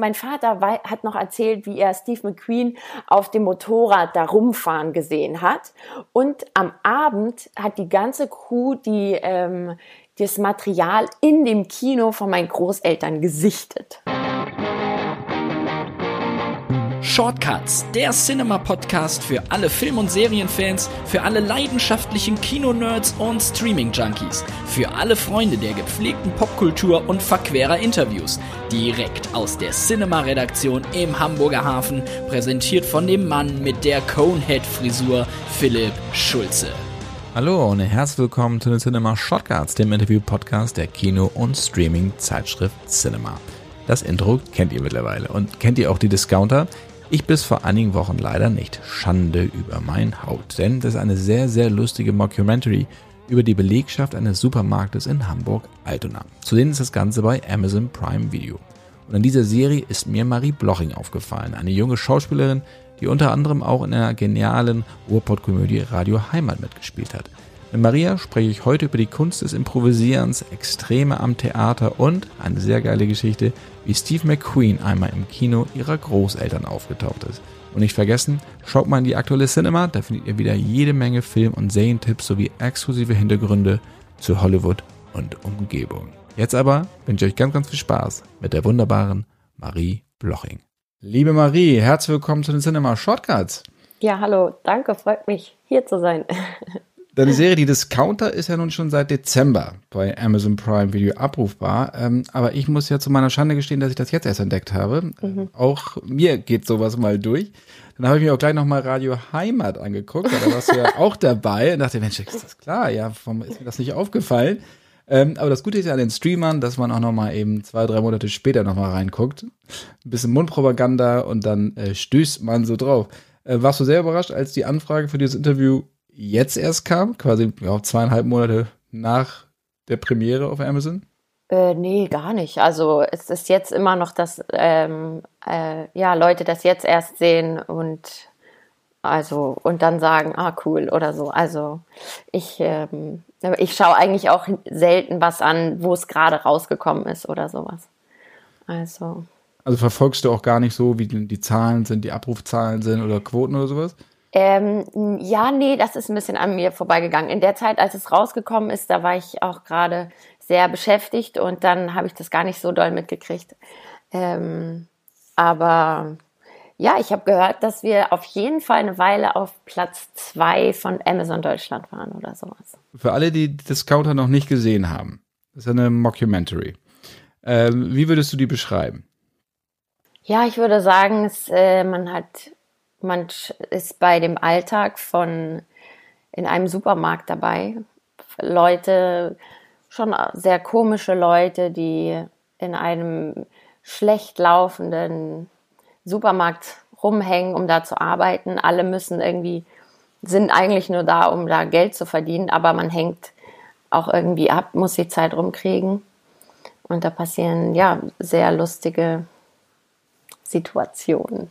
mein Vater hat noch erzählt, wie er Steve McQueen auf dem Motorrad da rumfahren gesehen hat. Und am Abend hat die ganze Crew die, ähm, das Material in dem Kino von meinen Großeltern gesichtet. Shortcuts, der Cinema-Podcast für alle Film- und Serienfans, für alle leidenschaftlichen Kinonerds und Streaming-Junkies, für alle Freunde der gepflegten Popkultur und verquerer Interviews. Direkt aus der Cinema-Redaktion im Hamburger Hafen, präsentiert von dem Mann mit der Conehead-Frisur, Philipp Schulze. Hallo und herzlich willkommen zu den Cinema Shortcuts, dem Interview-Podcast der Kino- und Streaming-Zeitschrift Cinema. Das Intro kennt ihr mittlerweile. Und kennt ihr auch die Discounter? Ich bis vor einigen Wochen leider nicht. Schande über mein Haut. Denn das ist eine sehr, sehr lustige Mockumentary über die Belegschaft eines Supermarktes in Hamburg-Altona. Zu denen ist das Ganze bei Amazon Prime Video. Und in dieser Serie ist mir Marie Bloching aufgefallen, eine junge Schauspielerin, die unter anderem auch in einer genialen Ruhrpott-Komödie Radio Heimat mitgespielt hat. Mit Maria spreche ich heute über die Kunst des Improvisierens, Extreme am Theater und eine sehr geile Geschichte, wie Steve McQueen einmal im Kino ihrer Großeltern aufgetaucht ist. Und nicht vergessen, schaut mal in die aktuelle Cinema, da findet ihr wieder jede Menge Film- und Serientipps sowie exklusive Hintergründe zu Hollywood und Umgebung. Jetzt aber wünsche ich euch ganz, ganz viel Spaß mit der wunderbaren Marie Bloching. Liebe Marie, herzlich willkommen zu den Cinema Shortcuts. Ja, hallo, danke, freut mich hier zu sein. Deine Serie, die Discounter, ist ja nun schon seit Dezember bei Amazon Prime Video abrufbar. Ähm, aber ich muss ja zu meiner Schande gestehen, dass ich das jetzt erst entdeckt habe. Mhm. Auch mir geht sowas mal durch. Dann habe ich mir auch gleich nochmal Radio Heimat angeguckt, da warst du ja auch dabei und dachte, Mensch, ist das klar? Ja, warum ist mir das nicht aufgefallen? Ähm, aber das Gute ist ja an den Streamern, dass man auch nochmal eben zwei, drei Monate später nochmal reinguckt. Ein bisschen Mundpropaganda und dann äh, stößt man so drauf. Äh, warst du sehr überrascht, als die Anfrage für dieses Interview jetzt erst kam, quasi ja, zweieinhalb Monate nach der Premiere auf Amazon? Äh, nee, gar nicht. Also es ist jetzt immer noch, dass ähm, äh, ja, Leute das jetzt erst sehen und also und dann sagen, ah cool oder so. Also ich, ähm, ich schaue eigentlich auch selten was an, wo es gerade rausgekommen ist oder sowas. Also. Also verfolgst du auch gar nicht so, wie die Zahlen sind, die Abrufzahlen sind oder Quoten oder sowas? Ähm, ja, nee, das ist ein bisschen an mir vorbeigegangen. In der Zeit, als es rausgekommen ist, da war ich auch gerade sehr beschäftigt und dann habe ich das gar nicht so doll mitgekriegt. Ähm, aber ja, ich habe gehört, dass wir auf jeden Fall eine Weile auf Platz zwei von Amazon Deutschland waren oder sowas. Für alle, die Discounter noch nicht gesehen haben, das ist eine Mockumentary. Ähm, wie würdest du die beschreiben? Ja, ich würde sagen, es, äh, man hat man ist bei dem Alltag von in einem Supermarkt dabei. Leute, schon sehr komische Leute, die in einem schlecht laufenden Supermarkt rumhängen, um da zu arbeiten. Alle müssen irgendwie, sind eigentlich nur da, um da Geld zu verdienen, aber man hängt auch irgendwie ab, muss die Zeit rumkriegen. Und da passieren ja sehr lustige Situationen.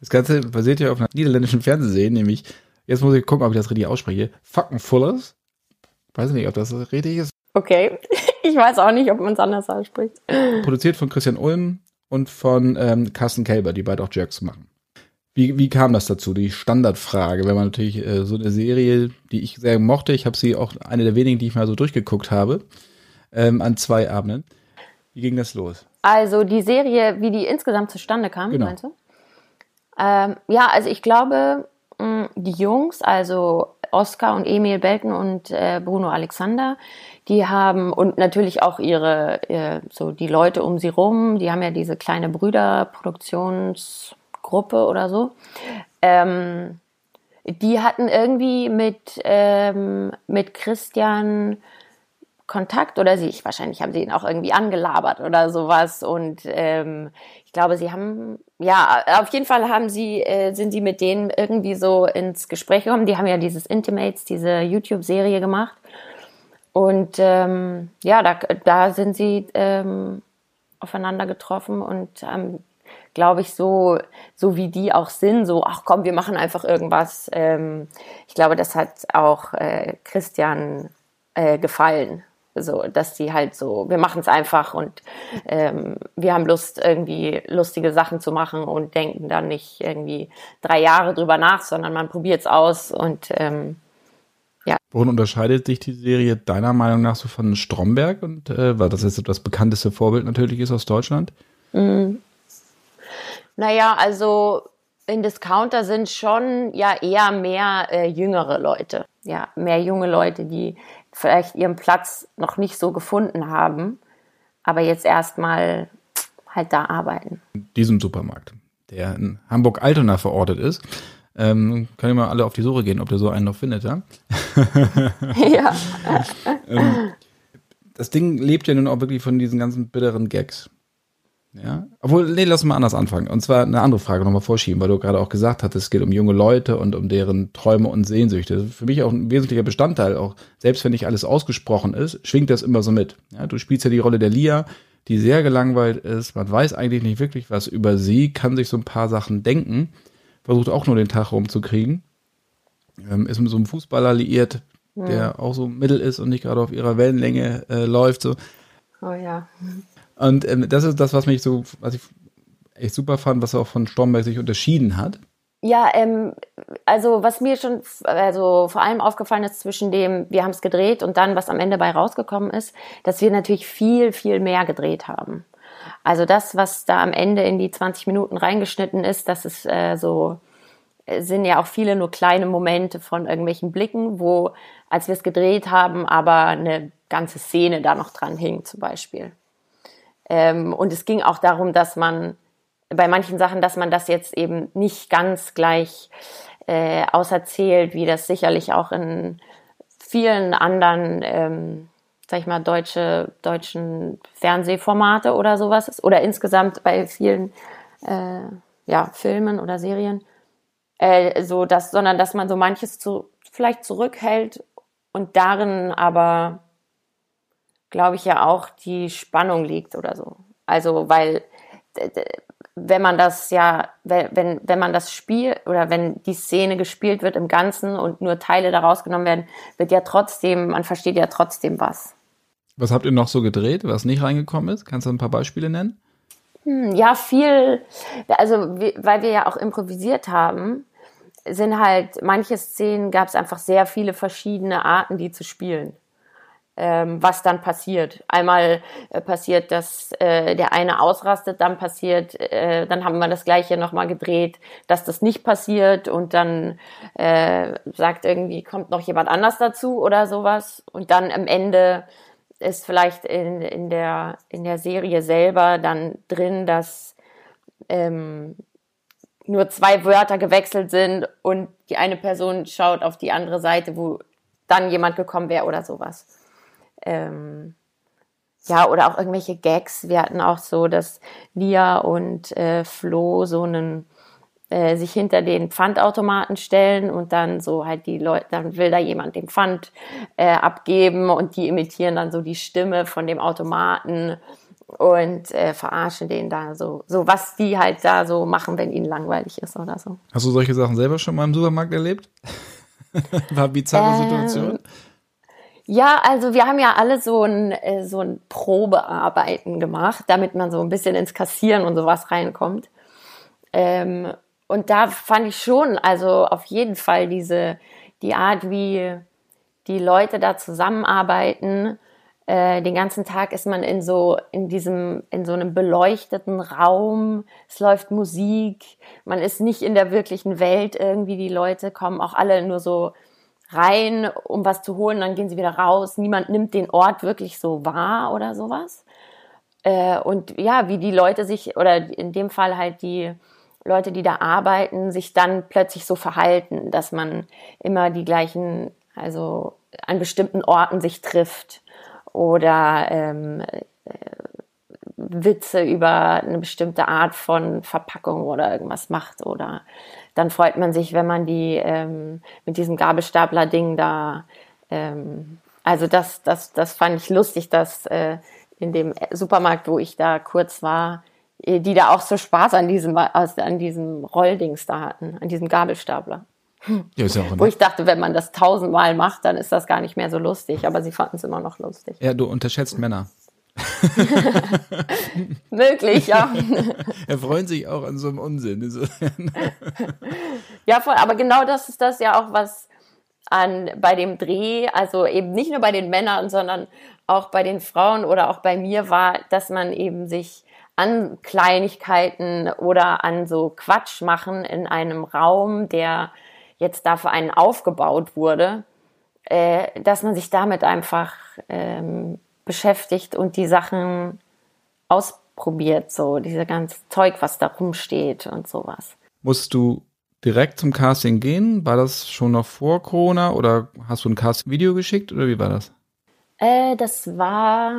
Das Ganze basiert ja auf einer niederländischen Fernsehserie, nämlich, jetzt muss ich gucken, ob ich das richtig ausspreche, Fuckenfullers. Weiß nicht, ob das richtig ist. Okay, ich weiß auch nicht, ob man es anders ausspricht. Produziert von Christian Ulm und von ähm, Carsten Kelber, die beide auch Jerks machen. Wie, wie kam das dazu? Die Standardfrage, wenn man natürlich äh, so eine Serie, die ich sehr mochte, ich habe sie auch eine der wenigen, die ich mal so durchgeguckt habe, ähm, an zwei Abenden. Wie ging das los? Also die Serie, wie die insgesamt zustande kam, genau. meinst du? Ähm, ja, also ich glaube, mh, die Jungs, also Oskar und Emil Belten und äh, Bruno Alexander, die haben und natürlich auch ihre äh, so die Leute um sie rum, die haben ja diese kleine Brüderproduktionsgruppe oder so. Ähm, die hatten irgendwie mit ähm, mit Christian Kontakt oder sie, wahrscheinlich haben sie ihn auch irgendwie angelabert oder sowas und ähm, ich glaube, sie haben, ja, auf jeden Fall haben sie, äh, sind sie mit denen irgendwie so ins Gespräch gekommen. Die haben ja dieses Intimates, diese YouTube-Serie gemacht. Und ähm, ja, da, da sind sie ähm, aufeinander getroffen und ähm, glaube ich, so, so wie die auch sind, so, ach komm, wir machen einfach irgendwas. Ähm, ich glaube, das hat auch äh, Christian äh, gefallen. So, dass sie halt so, wir machen es einfach und ähm, wir haben Lust, irgendwie lustige Sachen zu machen und denken dann nicht irgendwie drei Jahre drüber nach, sondern man probiert es aus und ähm, ja. Worin unterscheidet sich die Serie deiner Meinung nach so von Stromberg und äh, weil das jetzt das bekannteste Vorbild natürlich ist aus Deutschland? Mm. Naja, also in Discounter sind schon ja eher mehr äh, jüngere Leute. Ja, mehr junge Leute, die vielleicht ihren Platz noch nicht so gefunden haben, aber jetzt erstmal halt da arbeiten. In diesem Supermarkt, der in Hamburg-Altona verortet ist, ähm, können wir mal alle auf die Suche gehen, ob der so einen noch findet, ja? ja. ähm, das Ding lebt ja nun auch wirklich von diesen ganzen bitteren Gags. Ja, obwohl, nee, lass mal anders anfangen. Und zwar eine andere Frage nochmal vorschieben, weil du gerade auch gesagt hattest, es geht um junge Leute und um deren Träume und Sehnsüchte. Das ist für mich auch ein wesentlicher Bestandteil, auch selbst wenn nicht alles ausgesprochen ist, schwingt das immer so mit. Ja, du spielst ja die Rolle der Lia, die sehr gelangweilt ist, man weiß eigentlich nicht wirklich was über sie, kann sich so ein paar Sachen denken, versucht auch nur den Tag rumzukriegen, ähm, ist mit so einem Fußballer liiert, ja. der auch so mittel ist und nicht gerade auf ihrer Wellenlänge äh, läuft. So. Oh ja. Und ähm, das ist das, was mich so, was ich echt super fand, was auch von Stromberg sich unterschieden hat. Ja, ähm, also was mir schon also vor allem aufgefallen ist zwischen dem, wir haben es gedreht und dann, was am Ende bei rausgekommen ist, dass wir natürlich viel, viel mehr gedreht haben. Also das, was da am Ende in die 20 Minuten reingeschnitten ist, das ist äh, so, äh, sind ja auch viele nur kleine Momente von irgendwelchen Blicken, wo, als wir es gedreht haben, aber eine ganze Szene da noch dran hing, zum Beispiel. Ähm, und es ging auch darum, dass man bei manchen Sachen, dass man das jetzt eben nicht ganz gleich äh, auserzählt, wie das sicherlich auch in vielen anderen, ähm, sag ich mal, deutsche, deutschen Fernsehformate oder sowas ist. Oder insgesamt bei vielen äh, ja, Filmen oder Serien. Äh, so dass, sondern dass man so manches zu, vielleicht zurückhält und darin aber glaube ich, ja auch die Spannung liegt oder so. Also, weil wenn man das ja, wenn, wenn man das Spiel oder wenn die Szene gespielt wird im Ganzen und nur Teile daraus genommen werden, wird ja trotzdem, man versteht ja trotzdem was. Was habt ihr noch so gedreht, was nicht reingekommen ist? Kannst du ein paar Beispiele nennen? Hm, ja, viel, also weil wir ja auch improvisiert haben, sind halt manche Szenen gab es einfach sehr viele verschiedene Arten, die zu spielen ähm, was dann passiert. Einmal äh, passiert, dass äh, der eine ausrastet, dann passiert, äh, dann haben wir das gleiche nochmal gedreht, dass das nicht passiert und dann äh, sagt irgendwie, kommt noch jemand anders dazu oder sowas. Und dann am Ende ist vielleicht in, in, der, in der Serie selber dann drin, dass ähm, nur zwei Wörter gewechselt sind und die eine Person schaut auf die andere Seite, wo dann jemand gekommen wäre oder sowas. Ähm, ja, oder auch irgendwelche Gags. Wir hatten auch so, dass Lia und äh, Flo so einen äh, sich hinter den Pfandautomaten stellen und dann so halt die Leute, dann will da jemand den Pfand äh, abgeben und die imitieren dann so die Stimme von dem Automaten und äh, verarschen den da so, so was die halt da so machen, wenn ihnen langweilig ist oder so. Hast du solche Sachen selber schon mal im Supermarkt erlebt? War bizarre ähm, Situation? Ja, also wir haben ja alle so ein, äh, so ein Probearbeiten gemacht, damit man so ein bisschen ins Kassieren und sowas reinkommt. Ähm, und da fand ich schon, also auf jeden Fall diese, die Art, wie die Leute da zusammenarbeiten. Äh, den ganzen Tag ist man in so, in diesem, in so einem beleuchteten Raum. Es läuft Musik. Man ist nicht in der wirklichen Welt irgendwie. Die Leute kommen auch alle nur so rein, um was zu holen, dann gehen sie wieder raus. Niemand nimmt den Ort wirklich so wahr oder sowas. Äh, und ja, wie die Leute sich, oder in dem Fall halt die Leute, die da arbeiten, sich dann plötzlich so verhalten, dass man immer die gleichen, also an bestimmten Orten sich trifft oder ähm, äh, Witze über eine bestimmte Art von Verpackung oder irgendwas macht oder dann freut man sich, wenn man die ähm, mit diesem Gabelstapler-Ding da, ähm, also das, das, das fand ich lustig, dass äh, in dem Supermarkt, wo ich da kurz war, äh, die da auch so Spaß an diesem, an diesem Rolldings da hatten, an diesem Gabelstapler. Ja, ist ja auch Wo ich dachte, wenn man das tausendmal macht, dann ist das gar nicht mehr so lustig. Aber sie fanden es immer noch lustig. ja, du unterschätzt Männer. Möglich, ja. Er freuen sich auch an so einem Unsinn. Ja, voll. Aber genau das ist das ja auch, was an bei dem Dreh, also eben nicht nur bei den Männern, sondern auch bei den Frauen oder auch bei mir war, dass man eben sich an Kleinigkeiten oder an so Quatsch machen in einem Raum, der jetzt da für einen aufgebaut wurde, äh, dass man sich damit einfach ähm, beschäftigt und die Sachen ausprobiert, so diese ganze Zeug, was da rumsteht und sowas. Musst du direkt zum Casting gehen? War das schon noch vor Corona oder hast du ein Casting-Video geschickt oder wie war das? Äh, das war,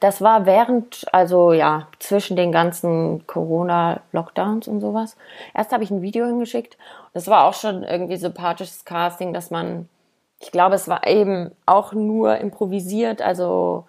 das war während, also ja, zwischen den ganzen Corona-Lockdowns und sowas. Erst habe ich ein Video hingeschickt. Das war auch schon irgendwie sympathisches Casting, dass man, ich glaube, es war eben auch nur improvisiert. Also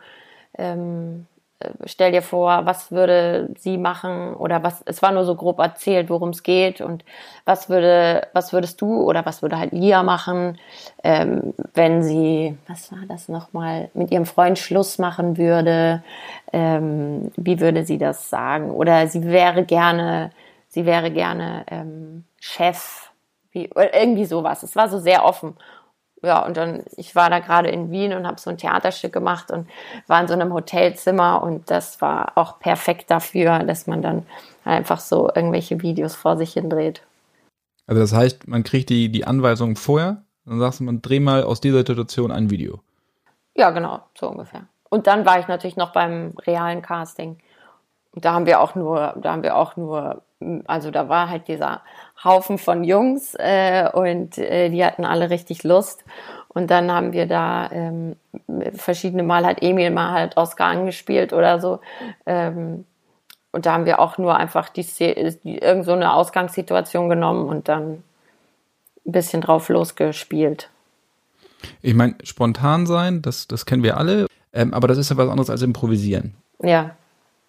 ähm, äh, stell dir vor, was würde sie machen oder was, es war nur so grob erzählt, worum es geht und was würde, was würdest du oder was würde halt Lia machen, ähm, wenn sie, was war das nochmal, mit ihrem Freund Schluss machen würde, ähm, wie würde sie das sagen oder sie wäre gerne, sie wäre gerne ähm, Chef, wie, irgendwie sowas. Es war so sehr offen ja, und dann, ich war da gerade in Wien und habe so ein Theaterstück gemacht und war in so einem Hotelzimmer und das war auch perfekt dafür, dass man dann einfach so irgendwelche Videos vor sich hin dreht. Also das heißt, man kriegt die, die Anweisung vorher, dann sagst du, man dreh mal aus dieser Situation ein Video. Ja, genau, so ungefähr. Und dann war ich natürlich noch beim realen Casting. Und da haben wir auch nur, da haben wir auch nur, also da war halt dieser Haufen von Jungs äh, und äh, die hatten alle richtig Lust. Und dann haben wir da ähm, verschiedene Mal hat Emil mal halt Oscar angespielt oder so. Ähm, und da haben wir auch nur einfach die, die irgend so eine Ausgangssituation genommen und dann ein bisschen drauf losgespielt. Ich meine, spontan sein, das, das kennen wir alle, ähm, aber das ist ja was anderes als improvisieren. Ja,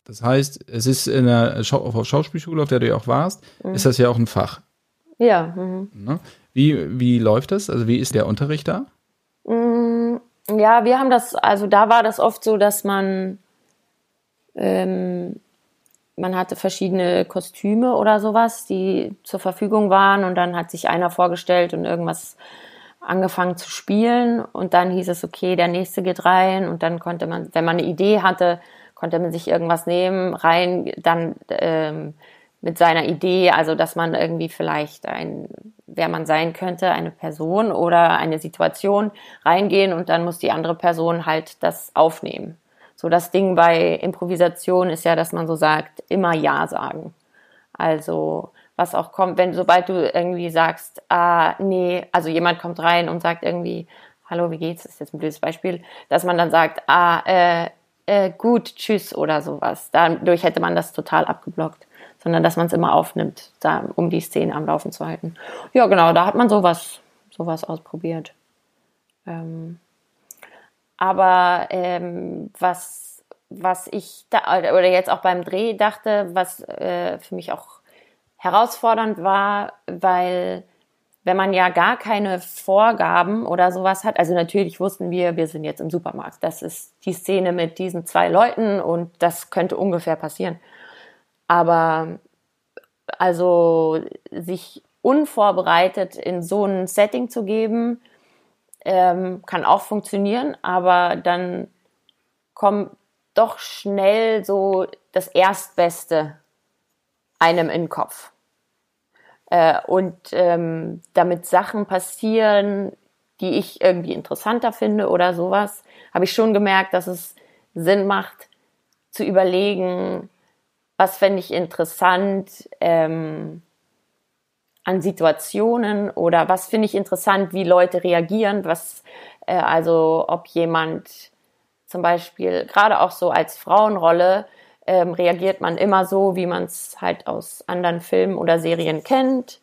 Das heißt, es ist in der Schau Schauspielschule, auf der du ja auch warst, ist das ja auch ein Fach. ja. Mhm. Ne? Wie, wie läuft das? Also wie ist der Unterricht da? Mm, Ja, wir haben das, also da war das oft so, dass man, ähm, man hatte verschiedene Kostüme oder sowas, die zur Verfügung waren und dann hat sich einer vorgestellt und irgendwas angefangen zu spielen und dann hieß es, okay, der nächste geht rein und dann konnte man, wenn man eine Idee hatte, konnte man sich irgendwas nehmen, rein, dann ähm, mit seiner Idee, also dass man irgendwie vielleicht ein, wer man sein könnte, eine Person oder eine Situation reingehen und dann muss die andere Person halt das aufnehmen. So das Ding bei Improvisation ist ja, dass man so sagt, immer Ja sagen. Also was auch kommt, wenn sobald du irgendwie sagst, ah, nee, also jemand kommt rein und sagt irgendwie, hallo, wie geht's? Das ist jetzt ein blödes Beispiel, dass man dann sagt, ah, äh, äh, gut, tschüss oder sowas. Dadurch hätte man das total abgeblockt, sondern dass man es immer aufnimmt, da, um die Szene am Laufen zu halten. Ja, genau, da hat man sowas, sowas ausprobiert. Ähm, aber ähm, was, was ich da, oder jetzt auch beim Dreh dachte, was äh, für mich auch herausfordernd war, weil wenn man ja gar keine Vorgaben oder sowas hat, also natürlich wussten wir, wir sind jetzt im Supermarkt, das ist die Szene mit diesen zwei Leuten und das könnte ungefähr passieren. Aber also sich unvorbereitet in so ein Setting zu geben, ähm, kann auch funktionieren, aber dann kommt doch schnell so das Erstbeste einem in den Kopf. Äh, und ähm, damit Sachen passieren, die ich irgendwie interessanter finde oder sowas, habe ich schon gemerkt, dass es Sinn macht, zu überlegen, was fände ich interessant ähm, an Situationen oder was finde ich interessant, wie Leute reagieren, was äh, also ob jemand zum Beispiel gerade auch so als Frauenrolle ähm, reagiert man immer so, wie man es halt aus anderen Filmen oder Serien kennt.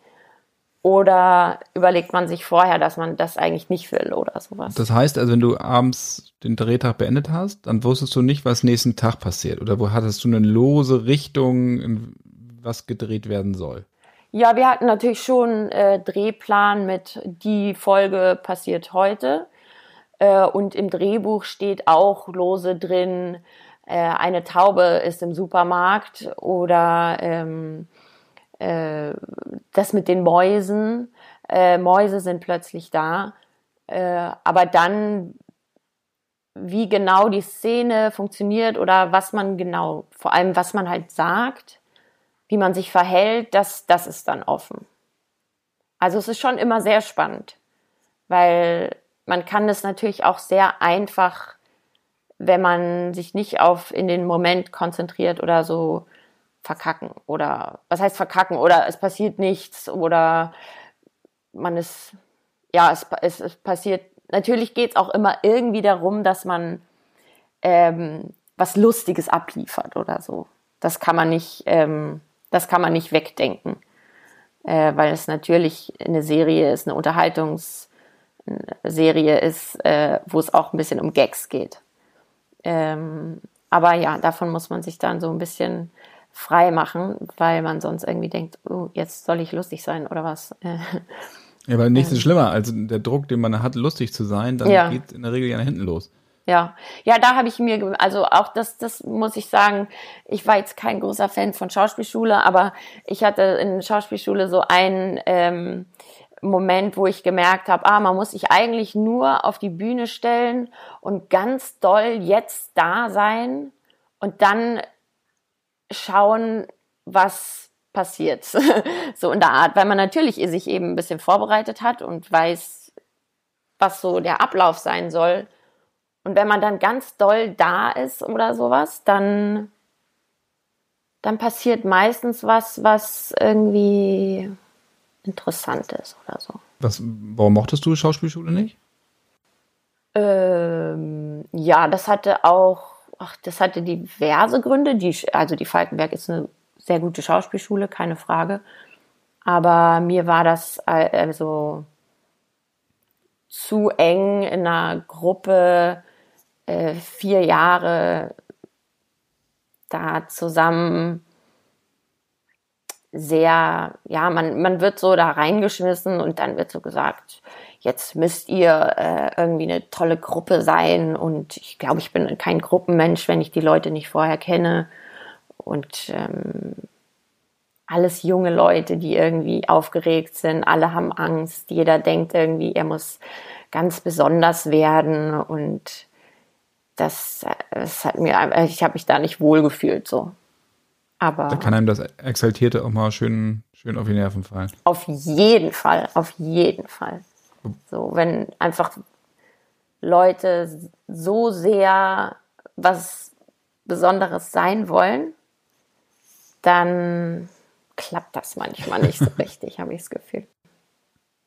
Oder überlegt man sich vorher, dass man das eigentlich nicht will oder sowas. Das heißt also, wenn du abends den Drehtag beendet hast, dann wusstest du nicht, was nächsten Tag passiert. Oder wo hattest du eine lose Richtung, was gedreht werden soll? Ja, wir hatten natürlich schon äh, Drehplan mit die Folge passiert heute. Äh, und im Drehbuch steht auch lose drin, äh, eine Taube ist im Supermarkt oder ähm, äh, das mit den Mäusen. Äh, Mäuse sind plötzlich da. Äh, aber dann, wie genau die Szene funktioniert oder was man genau, vor allem was man halt sagt, wie man sich verhält, das, das ist dann offen. Also es ist schon immer sehr spannend, weil man kann es natürlich auch sehr einfach, wenn man sich nicht auf in den Moment konzentriert oder so verkacken oder was heißt verkacken oder es passiert nichts oder man ist ja es, es, es passiert natürlich geht es auch immer irgendwie darum, dass man ähm, was Lustiges abliefert oder so. Das kann man nicht ähm, das kann man nicht wegdenken, äh, weil es natürlich eine Serie ist, eine Unterhaltungsserie ist, äh, wo es auch ein bisschen um Gags geht. Ähm, aber ja, davon muss man sich dann so ein bisschen frei machen, weil man sonst irgendwie denkt, oh, jetzt soll ich lustig sein oder was. Ja, aber nichts ist schlimmer als der Druck, den man hat, lustig zu sein, dann ja. geht in der Regel ja nach hinten los. Ja, ja, da habe ich mir, also auch das, das muss ich sagen, ich war jetzt kein großer Fan von Schauspielschule, aber ich hatte in Schauspielschule so einen ähm, Moment, wo ich gemerkt habe, ah, man muss sich eigentlich nur auf die Bühne stellen und ganz doll jetzt da sein und dann schauen, was passiert. so in der Art, weil man natürlich sich eben ein bisschen vorbereitet hat und weiß, was so der Ablauf sein soll und wenn man dann ganz doll da ist oder sowas, dann, dann passiert meistens was, was irgendwie interessant ist oder so. Was, warum mochtest du Schauspielschule nicht? Ähm, ja, das hatte auch, ach, das hatte diverse Gründe. Die, also die Falkenberg ist eine sehr gute Schauspielschule, keine Frage. Aber mir war das also zu eng in einer Gruppe äh, vier Jahre da zusammen sehr, ja, man, man wird so da reingeschmissen und dann wird so gesagt, jetzt müsst ihr äh, irgendwie eine tolle Gruppe sein. Und ich glaube, ich bin kein Gruppenmensch, wenn ich die Leute nicht vorher kenne. Und ähm, alles junge Leute, die irgendwie aufgeregt sind, alle haben Angst, jeder denkt irgendwie, er muss ganz besonders werden. Und das, das hat mir, ich habe mich da nicht wohl gefühlt so. Aber da kann einem das Exaltierte auch mal schön, schön auf die Nerven fallen. Auf jeden Fall, auf jeden Fall. So, wenn einfach Leute so sehr was Besonderes sein wollen, dann klappt das manchmal nicht so richtig, habe ich das Gefühl.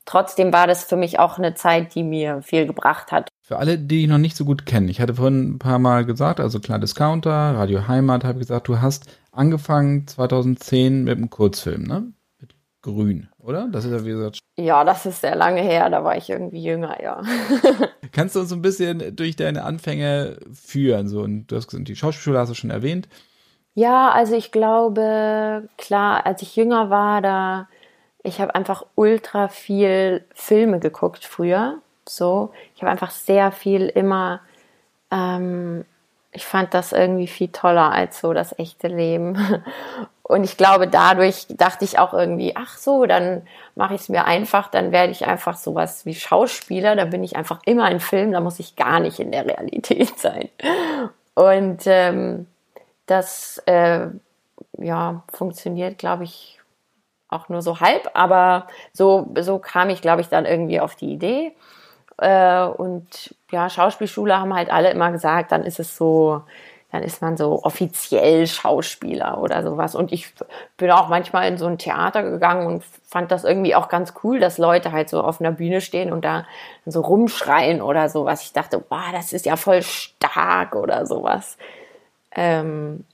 Trotzdem war das für mich auch eine Zeit, die mir viel gebracht hat. Für alle, die ich noch nicht so gut kenne, ich hatte vorhin ein paar Mal gesagt, also klar Discounter, Radio Heimat, habe ich gesagt, du hast angefangen 2010 mit einem Kurzfilm, ne? Mit Grün, oder? Das ist ja wie gesagt. Ja, das ist sehr lange her, da war ich irgendwie jünger, ja. Kannst du uns ein bisschen durch deine Anfänge führen? So, und du hast gesagt, die Schauspielschule hast du schon erwähnt. Ja, also ich glaube, klar, als ich jünger war, da ich habe einfach ultra viel Filme geguckt früher so. Ich habe einfach sehr viel immer, ähm, ich fand das irgendwie viel toller als so das echte Leben. Und ich glaube, dadurch dachte ich auch irgendwie, ach so, dann mache ich es mir einfach, dann werde ich einfach sowas wie Schauspieler, da bin ich einfach immer in Film, da muss ich gar nicht in der Realität sein. Und ähm, das äh, ja, funktioniert, glaube ich, auch nur so halb, aber so, so kam ich, glaube ich, dann irgendwie auf die Idee. Äh, und ja, Schauspielschule haben halt alle immer gesagt, dann ist es so, dann ist man so offiziell Schauspieler oder sowas. Und ich bin auch manchmal in so ein Theater gegangen und fand das irgendwie auch ganz cool, dass Leute halt so auf einer Bühne stehen und da so rumschreien oder sowas. Ich dachte, wow, das ist ja voll stark oder sowas. Ähm,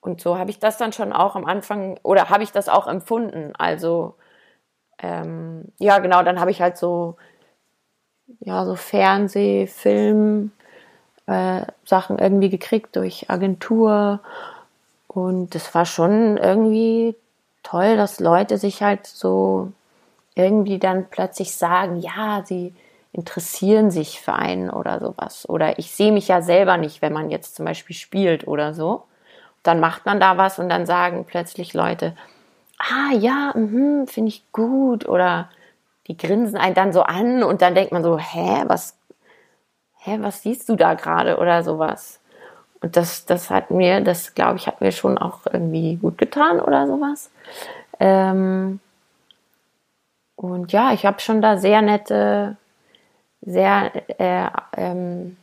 und so habe ich das dann schon auch am Anfang, oder habe ich das auch empfunden. Also, ähm, ja, genau, dann habe ich halt so ja, so Fernseh, Film, äh, Sachen irgendwie gekriegt durch Agentur. Und das war schon irgendwie toll, dass Leute sich halt so irgendwie dann plötzlich sagen, ja, sie interessieren sich für einen oder sowas. Oder ich sehe mich ja selber nicht, wenn man jetzt zum Beispiel spielt oder so. Dann macht man da was und dann sagen plötzlich Leute, ah ja, mhm, finde ich gut. Oder die grinsen einen dann so an und dann denkt man so, hä, was, hä, was siehst du da gerade oder sowas. Und das, das hat mir, das glaube ich, hat mir schon auch irgendwie gut getan oder sowas. Ähm, und ja, ich habe schon da sehr nette, sehr äh, ähm,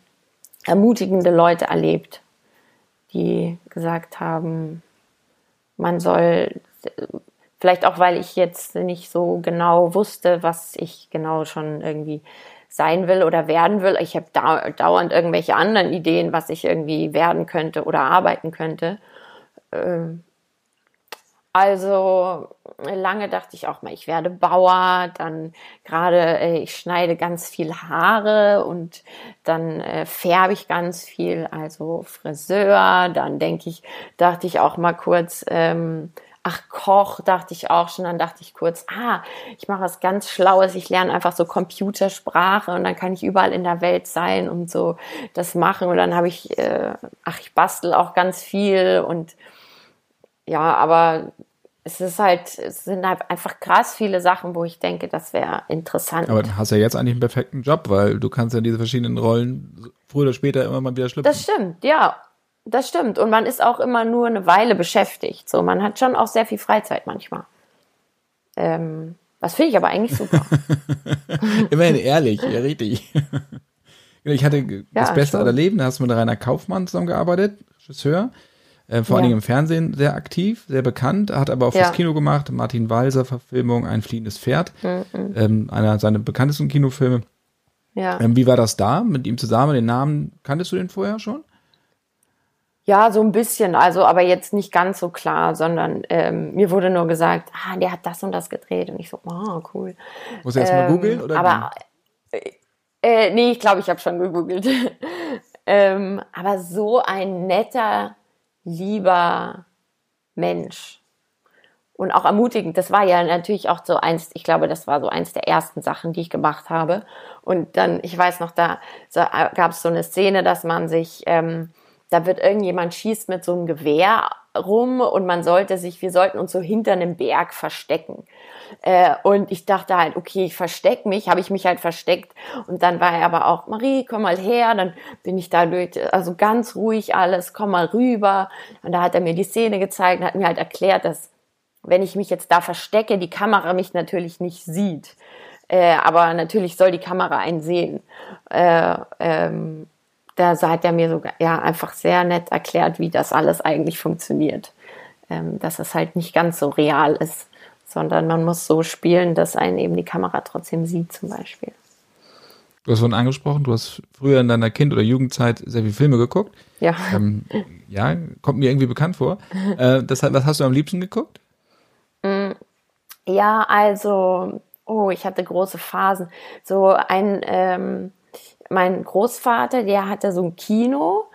ermutigende Leute erlebt, die gesagt haben, man soll, vielleicht auch weil ich jetzt nicht so genau wusste, was ich genau schon irgendwie sein will oder werden will. Ich habe dauernd irgendwelche anderen Ideen, was ich irgendwie werden könnte oder arbeiten könnte. Ähm, also lange dachte ich auch mal, ich werde Bauer, dann gerade äh, ich schneide ganz viel Haare und dann äh, färbe ich ganz viel, also Friseur, dann denke ich, dachte ich auch mal kurz, ähm, ach Koch, dachte ich auch schon, dann dachte ich kurz, ah, ich mache was ganz Schlaues, ich lerne einfach so Computersprache und dann kann ich überall in der Welt sein und so das machen und dann habe ich, äh, ach, ich bastel auch ganz viel und ja, aber es ist halt, es sind halt einfach krass viele Sachen, wo ich denke, das wäre interessant. Aber du hast ja jetzt eigentlich einen perfekten Job, weil du kannst ja diese verschiedenen Rollen früher oder später immer mal wieder schlüpfen. Das stimmt, ja. Das stimmt. Und man ist auch immer nur eine Weile beschäftigt. So, man hat schon auch sehr viel Freizeit manchmal. Ähm, das finde ich aber eigentlich super. Immerhin ehrlich, ja, richtig. ich hatte ja, das Beste aller Leben, da hast du mit Rainer Kaufmann zusammengearbeitet, Regisseur. Äh, vor ja. allen Dingen im Fernsehen sehr aktiv, sehr bekannt, hat aber auch ja. fürs Kino gemacht. Martin Walser Verfilmung Ein fliehendes Pferd, mhm. ähm, einer seiner bekanntesten Kinofilme. Ja. Ähm, wie war das da mit ihm zusammen? Den Namen kanntest du den vorher schon? Ja, so ein bisschen, also aber jetzt nicht ganz so klar, sondern ähm, mir wurde nur gesagt, ah, der hat das und das gedreht und ich so, oh, cool. Muss du erst mal ähm, googeln oder? Aber äh, äh, nee, ich glaube, ich habe schon gegoogelt. ähm, aber so ein netter lieber Mensch. Und auch ermutigend. Das war ja natürlich auch so eins, ich glaube, das war so eins der ersten Sachen, die ich gemacht habe. Und dann, ich weiß noch, da so, äh, gab es so eine Szene, dass man sich, ähm, da wird irgendjemand schießt mit so einem Gewehr rum und man sollte sich, wir sollten uns so hinter einem Berg verstecken. Äh, und ich dachte halt, okay, ich verstecke mich, habe ich mich halt versteckt. Und dann war er aber auch, Marie, komm mal her. Dann bin ich da durch, also ganz ruhig alles, komm mal rüber. Und da hat er mir die Szene gezeigt und hat mir halt erklärt, dass wenn ich mich jetzt da verstecke, die Kamera mich natürlich nicht sieht. Äh, aber natürlich soll die Kamera einen sehen. Äh, ähm, da hat er mir sogar ja einfach sehr nett erklärt, wie das alles eigentlich funktioniert. Ähm, dass es halt nicht ganz so real ist sondern man muss so spielen, dass einen eben die Kamera trotzdem sieht, zum Beispiel. Du hast vorhin angesprochen, du hast früher in deiner Kind- oder Jugendzeit sehr viele Filme geguckt. Ja. Ähm, ja, kommt mir irgendwie bekannt vor. Äh, das, was hast du am liebsten geguckt? Mm, ja, also, oh, ich hatte große Phasen. So ein, ähm, mein Großvater, der hatte so ein Kino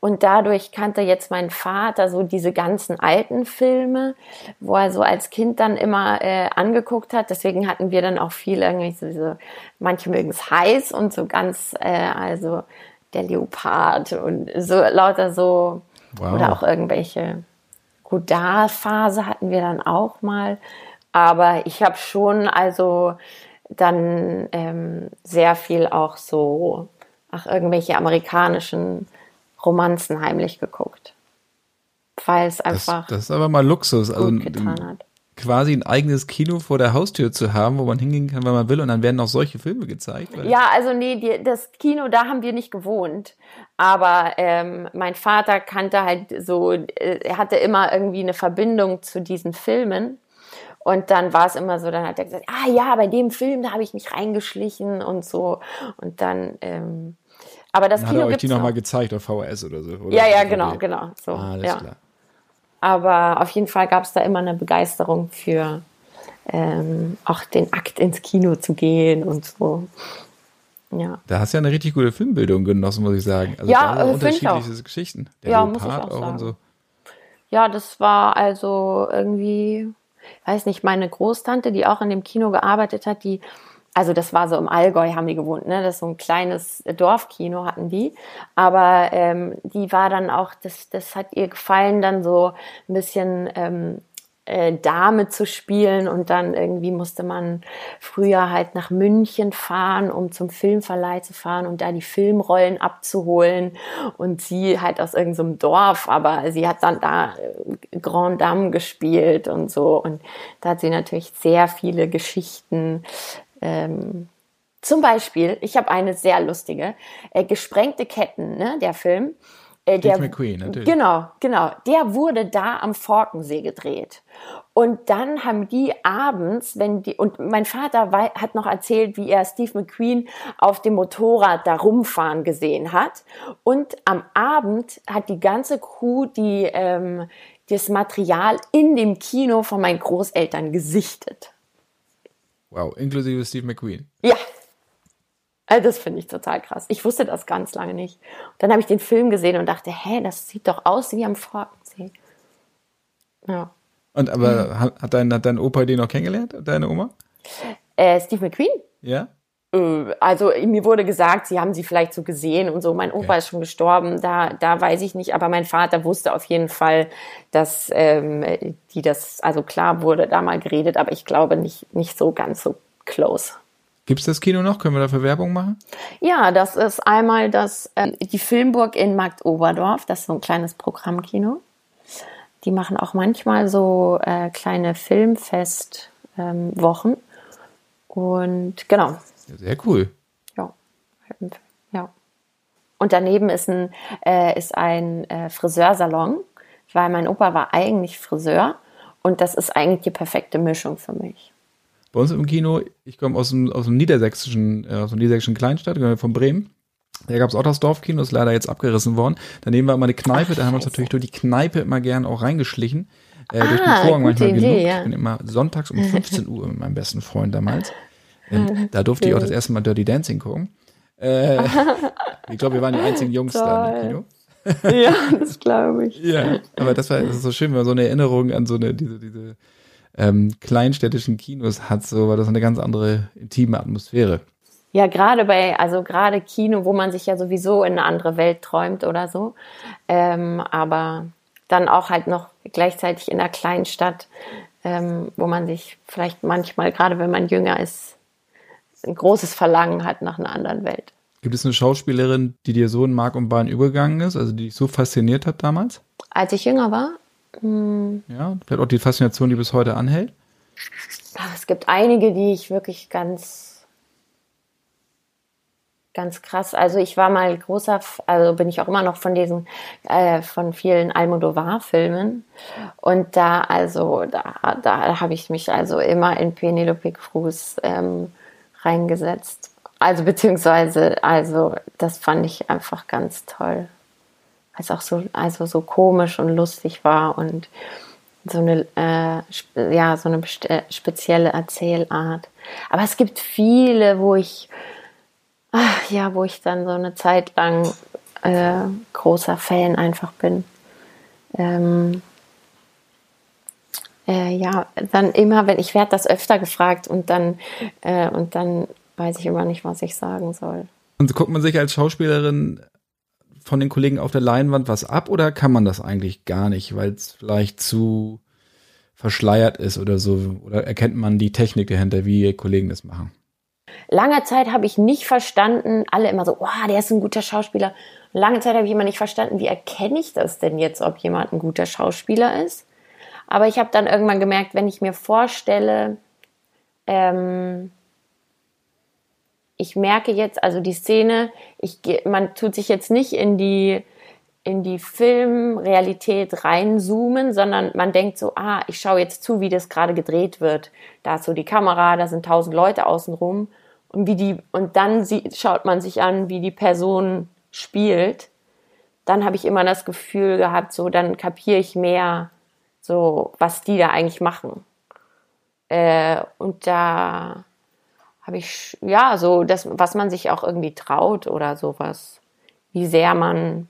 und dadurch kannte jetzt mein Vater so diese ganzen alten Filme, wo er so als Kind dann immer äh, angeguckt hat. Deswegen hatten wir dann auch viel irgendwie so, so manche mögen es heiß und so ganz, äh, also der Leopard und so lauter so wow. oder auch irgendwelche Godard-Phase hatten wir dann auch mal. Aber ich habe schon also dann ähm, sehr viel auch so, ach, irgendwelche amerikanischen Romanzen heimlich geguckt. Weil es einfach. Das, das, ist aber mal Luxus. Also hat. quasi ein eigenes Kino vor der Haustür zu haben, wo man hingehen kann, wenn man will, und dann werden auch solche Filme gezeigt. Ja, also nee, die, das Kino, da haben wir nicht gewohnt. Aber ähm, mein Vater kannte halt so, äh, er hatte immer irgendwie eine Verbindung zu diesen Filmen. Und dann war es immer so, dann hat er gesagt, ah ja, bei dem Film, da habe ich mich reingeschlichen und so. Und dann ähm, aber das Dann Kino hat er euch die nochmal gezeigt auf VHS oder so? Oder ja, ja, genau, genau. So, ah, alles ja. klar. Aber auf jeden Fall gab es da immer eine Begeisterung für ähm, auch den Akt ins Kino zu gehen und so. Ja. Da hast du ja eine richtig gute Filmbildung genossen, muss ich sagen. Also ja, da äh, unterschiedliche Geschichten. Der ja, Leopard muss ich auch, auch sagen. und so. Ja, das war also irgendwie weiß nicht, meine Großtante, die auch in dem Kino gearbeitet hat, die also das war so im Allgäu haben die gewohnt, ne? Das ist so ein kleines Dorfkino hatten die. Aber ähm, die war dann auch, das, das hat ihr gefallen, dann so ein bisschen ähm, äh, Dame zu spielen und dann irgendwie musste man früher halt nach München fahren, um zum Filmverleih zu fahren und da die Filmrollen abzuholen und sie halt aus irgendeinem Dorf, aber sie hat dann da äh, Grand Dame gespielt und so und da hat sie natürlich sehr viele Geschichten ähm, zum Beispiel, ich habe eine sehr lustige, äh, gesprengte Ketten, ne, der Film. Äh, der, McQueen, natürlich. Genau, genau. Der wurde da am Forkensee gedreht. Und dann haben die abends, wenn die, und mein Vater hat noch erzählt, wie er Steve McQueen auf dem Motorrad da rumfahren gesehen hat. Und am Abend hat die ganze Crew die, ähm, das Material in dem Kino von meinen Großeltern gesichtet. Wow, inklusive Steve McQueen. Ja. Also das finde ich total krass. Ich wusste das ganz lange nicht. Und dann habe ich den Film gesehen und dachte, hä, das sieht doch aus wie am Forkensee. Ja. Und aber mhm. hat, dein, hat dein Opa den noch kennengelernt, deine Oma? Äh, Steve McQueen? Ja. Äh, also mir wurde gesagt, sie haben sie vielleicht so gesehen und so. Mein Opa okay. ist schon gestorben, da, da weiß ich nicht, aber mein Vater wusste auf jeden Fall, dass ähm, die das, also klar wurde da mal geredet, aber ich glaube nicht, nicht so ganz so close. Gibt es das Kino noch? Können wir dafür Werbung machen? Ja, das ist einmal das, äh, die Filmburg in Marktoberdorf, das ist so ein kleines Programmkino. Die machen auch manchmal so äh, kleine Filmfestwochen. Ähm, und genau, sehr cool. Ja. ja. Und daneben ist ein, äh, ist ein äh, Friseursalon, weil mein Opa war eigentlich Friseur und das ist eigentlich die perfekte Mischung für mich. Bei uns im Kino, ich komme aus dem, aus dem niedersächsischen, äh, aus dem niedersächsischen Kleinstadt, von Bremen. Da gab es auch das Dorfkino, ist leider jetzt abgerissen worden. Daneben war immer eine Kneipe, Ach, da haben wir uns natürlich durch die Kneipe immer gern auch reingeschlichen. Äh, ah, durch den Vorhang manchmal Idee, genug. Ja. Ich bin immer sonntags um 15 Uhr mit meinem besten Freund damals. Ähm, da durfte ich auch das erste Mal Dirty Dancing gucken. Äh, ich glaube, wir waren die einzigen Jungs Toll. da im Kino. ja, das glaube ich. Ja, aber das war das so schön, wenn man so eine Erinnerung an so eine, diese, diese ähm, kleinstädtischen Kinos hat, so war das eine ganz andere intime Atmosphäre. Ja, gerade bei, also gerade Kino, wo man sich ja sowieso in eine andere Welt träumt oder so. Ähm, aber dann auch halt noch gleichzeitig in einer Kleinstadt, ähm, wo man sich vielleicht manchmal, gerade wenn man jünger ist, ein großes Verlangen hat nach einer anderen Welt. Gibt es eine Schauspielerin, die dir so in Mark und Bahn übergegangen ist, also die dich so fasziniert hat damals? Als ich jünger war? Hm. Ja, vielleicht auch die Faszination, die bis heute anhält? Ach, es gibt einige, die ich wirklich ganz, ganz krass. Also ich war mal großer, also bin ich auch immer noch von diesen, äh, von vielen Almodovar-Filmen. Und da, also, da, da habe ich mich also immer in Penelope Cruz ähm, reingesetzt. Also beziehungsweise, also das fand ich einfach ganz toll. Es auch so, also so komisch und lustig war und so eine, äh, ja, so eine spezielle Erzählart. Aber es gibt viele, wo ich, ach, ja, wo ich dann so eine Zeit lang äh, großer Fan einfach bin. Ähm, äh, ja, dann immer, wenn ich werde das öfter gefragt und dann äh, und dann weiß ich immer nicht, was ich sagen soll. Und guckt man sich als Schauspielerin von den Kollegen auf der Leinwand was ab oder kann man das eigentlich gar nicht, weil es vielleicht zu verschleiert ist oder so? Oder erkennt man die Technik dahinter, wie die Kollegen das machen? Lange Zeit habe ich nicht verstanden, alle immer so, oh, der ist ein guter Schauspieler. Lange Zeit habe ich immer nicht verstanden, wie erkenne ich das denn jetzt, ob jemand ein guter Schauspieler ist? Aber ich habe dann irgendwann gemerkt, wenn ich mir vorstelle, ähm, ich merke jetzt, also die Szene, ich, man tut sich jetzt nicht in die, in die Filmrealität reinzoomen, sondern man denkt so, ah, ich schaue jetzt zu, wie das gerade gedreht wird. Da ist so die Kamera, da sind tausend Leute außenrum und wie die, und dann sieht, schaut man sich an, wie die Person spielt. Dann habe ich immer das Gefühl gehabt, so, dann kapiere ich mehr, so was die da eigentlich machen. Äh, und da habe ich, ja, so das, was man sich auch irgendwie traut oder sowas, wie sehr man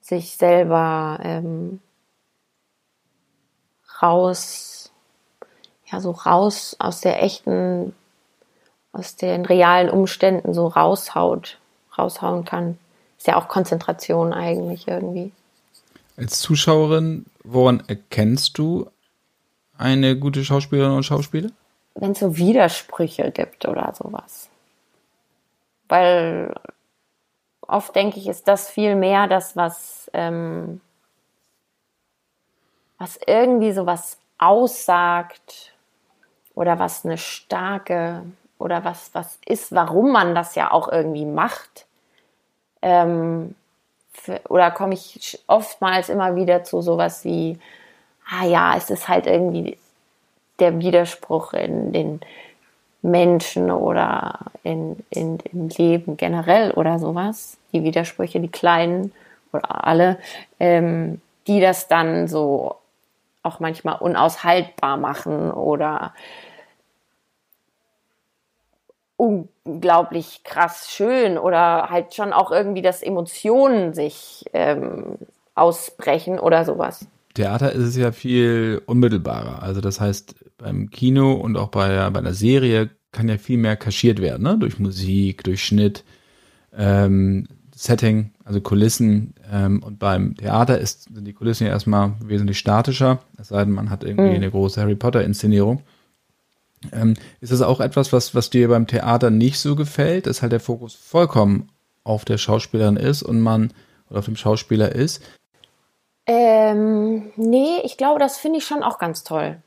sich selber ähm, raus, ja, so raus aus der echten, aus den realen Umständen so raushaut, raushauen kann. Ist ja auch Konzentration eigentlich irgendwie. Als Zuschauerin, woran erkennst du eine gute Schauspielerin und Schauspieler? Wenn es so Widersprüche gibt oder sowas. Weil oft denke ich, ist das viel mehr das, was, ähm, was irgendwie so was aussagt oder was eine starke oder was, was ist, warum man das ja auch irgendwie macht. Ähm, für, oder komme ich oftmals immer wieder zu sowas wie, ah ja, es ist halt irgendwie der Widerspruch in den Menschen oder in, in, im Leben generell oder sowas, die Widersprüche, die kleinen oder alle, ähm, die das dann so auch manchmal unaushaltbar machen oder unglaublich krass schön oder halt schon auch irgendwie, dass Emotionen sich ähm, ausbrechen oder sowas. Theater ist es ja viel unmittelbarer. Also das heißt, beim Kino und auch bei, bei einer Serie kann ja viel mehr kaschiert werden, ne? durch Musik, durch Schnitt, ähm, Setting, also Kulissen. Ähm, und beim Theater ist, sind die Kulissen ja erstmal wesentlich statischer, es sei denn, man hat irgendwie mhm. eine große Harry Potter-Inszenierung. Ähm, ist das auch etwas, was, was dir beim Theater nicht so gefällt, dass halt der Fokus vollkommen auf der Schauspielerin ist und man oder auf dem Schauspieler ist? Ähm, nee, ich glaube, das finde ich schon auch ganz toll,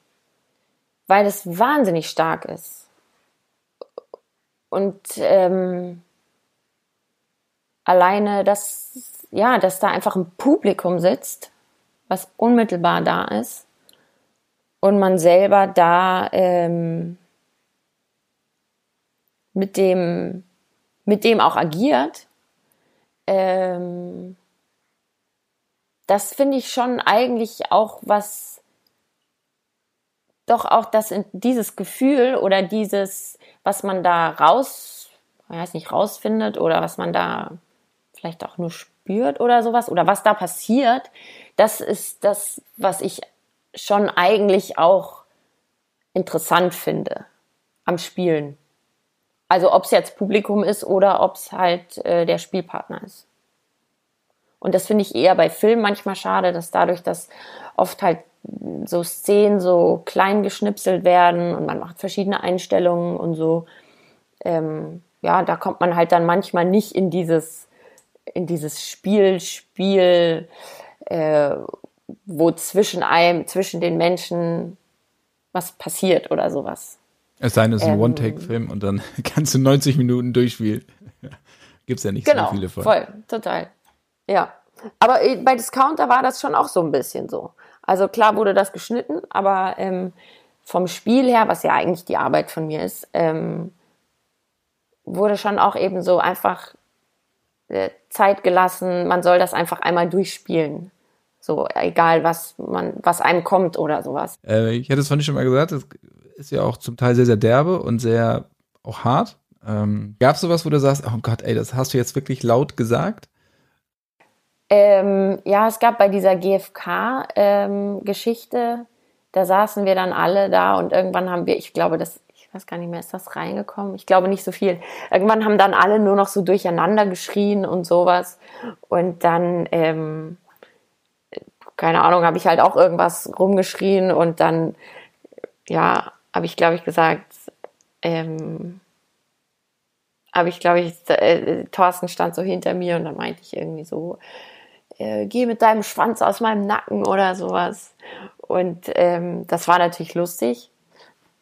weil es wahnsinnig stark ist. Und ähm, alleine, dass, ja, dass da einfach ein Publikum sitzt, was unmittelbar da ist. Und man selber da ähm, mit dem mit dem auch agiert, ähm, das finde ich schon eigentlich auch was, doch auch das dieses Gefühl oder dieses, was man da raus, weiß nicht, rausfindet oder was man da vielleicht auch nur spürt oder sowas oder was da passiert, das ist das, was ich schon eigentlich auch interessant finde am Spielen. Also ob es jetzt Publikum ist oder ob es halt äh, der Spielpartner ist. Und das finde ich eher bei Filmen manchmal schade, dass dadurch, dass oft halt so Szenen so klein geschnipselt werden und man macht verschiedene Einstellungen und so, ähm, ja, da kommt man halt dann manchmal nicht in dieses, in dieses Spiel, Spiel, äh, wo zwischen einem, zwischen den Menschen was passiert oder sowas. Es sei denn, es ist ein ähm, One-Take-Film und dann kannst du 90 Minuten durchspielen. Gibt's ja nicht genau, so viele von. Voll, total. Ja. Aber bei Discounter war das schon auch so ein bisschen so. Also klar wurde das geschnitten, aber ähm, vom Spiel her, was ja eigentlich die Arbeit von mir ist, ähm, wurde schon auch eben so einfach äh, Zeit gelassen. Man soll das einfach einmal durchspielen. So, egal was man, was einem kommt oder sowas. Äh, ich hatte es vorhin schon mal gesagt, es ist ja auch zum Teil sehr, sehr derbe und sehr auch hart. Ähm, Gab es sowas, wo du sagst, oh Gott, ey, das hast du jetzt wirklich laut gesagt? Ähm, ja, es gab bei dieser GfK-Geschichte, ähm, da saßen wir dann alle da und irgendwann haben wir, ich glaube, das, ich weiß gar nicht mehr, ist das reingekommen? Ich glaube nicht so viel. Irgendwann haben dann alle nur noch so durcheinander geschrien und sowas. Und dann ähm, keine Ahnung, habe ich halt auch irgendwas rumgeschrien und dann, ja, habe ich, glaube ich, gesagt, ähm, habe ich, glaube ich, äh, Thorsten stand so hinter mir und dann meinte ich irgendwie so, äh, geh mit deinem Schwanz aus meinem Nacken oder sowas. Und ähm, das war natürlich lustig,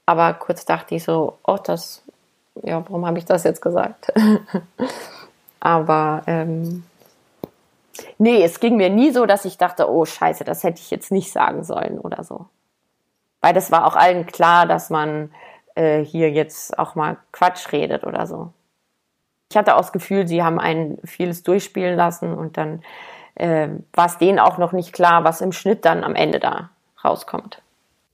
aber kurz dachte ich so, oh, das, ja, warum habe ich das jetzt gesagt? aber ähm, Nee, es ging mir nie so, dass ich dachte, oh scheiße, das hätte ich jetzt nicht sagen sollen oder so. Weil das war auch allen klar, dass man äh, hier jetzt auch mal Quatsch redet oder so. Ich hatte auch das Gefühl, sie haben einen vieles durchspielen lassen und dann äh, war es denen auch noch nicht klar, was im Schnitt dann am Ende da rauskommt.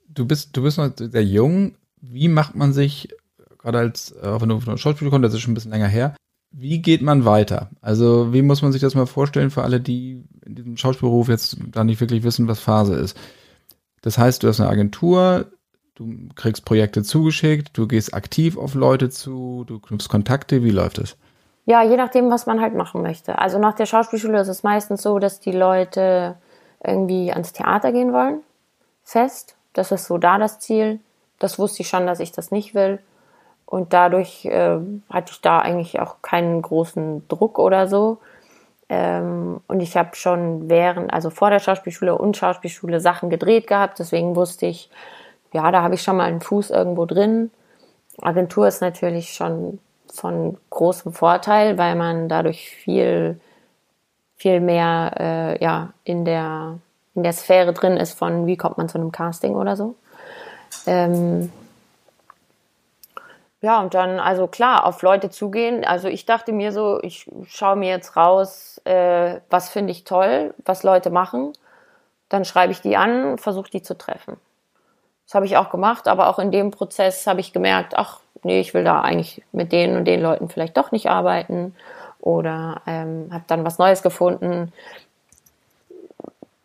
Du bist, du bist noch sehr jung. Wie macht man sich, gerade als, äh, wenn du von der Schauspiel kommst, das ist schon ein bisschen länger her, wie geht man weiter? Also, wie muss man sich das mal vorstellen für alle, die in diesem Schauspielberuf jetzt da nicht wirklich wissen, was Phase ist? Das heißt, du hast eine Agentur, du kriegst Projekte zugeschickt, du gehst aktiv auf Leute zu, du knüpfst Kontakte. Wie läuft es? Ja, je nachdem, was man halt machen möchte. Also nach der Schauspielschule ist es meistens so, dass die Leute irgendwie ans Theater gehen wollen. Fest. Das ist so da das Ziel. Das wusste ich schon, dass ich das nicht will. Und dadurch äh, hatte ich da eigentlich auch keinen großen Druck oder so. Ähm, und ich habe schon während, also vor der Schauspielschule und Schauspielschule Sachen gedreht gehabt. Deswegen wusste ich, ja, da habe ich schon mal einen Fuß irgendwo drin. Agentur ist natürlich schon von großem Vorteil, weil man dadurch viel, viel mehr äh, ja, in, der, in der Sphäre drin ist von, wie kommt man zu einem Casting oder so. Ähm, ja, und dann, also klar, auf Leute zugehen. Also ich dachte mir so, ich schaue mir jetzt raus, äh, was finde ich toll, was Leute machen. Dann schreibe ich die an, versuche die zu treffen. Das habe ich auch gemacht, aber auch in dem Prozess habe ich gemerkt, ach, nee, ich will da eigentlich mit denen und den Leuten vielleicht doch nicht arbeiten oder ähm, habe dann was Neues gefunden.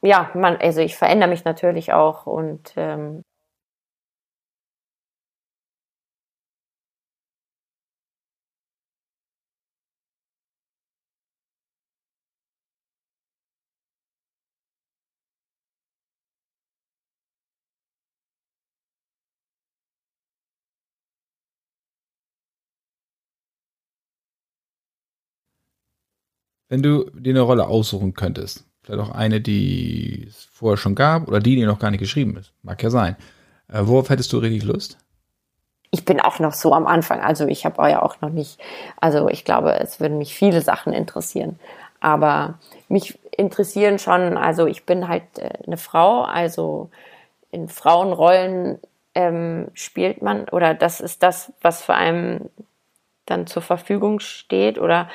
Ja, man, also ich verändere mich natürlich auch und ähm, Wenn du dir eine Rolle aussuchen könntest, vielleicht auch eine, die es vorher schon gab oder die, die noch gar nicht geschrieben ist, mag ja sein. Äh, worauf hättest du richtig Lust? Ich bin auch noch so am Anfang, also ich habe ja auch noch nicht, also ich glaube, es würden mich viele Sachen interessieren, aber mich interessieren schon, also ich bin halt äh, eine Frau, also in Frauenrollen ähm, spielt man oder das ist das, was für einem dann zur Verfügung steht oder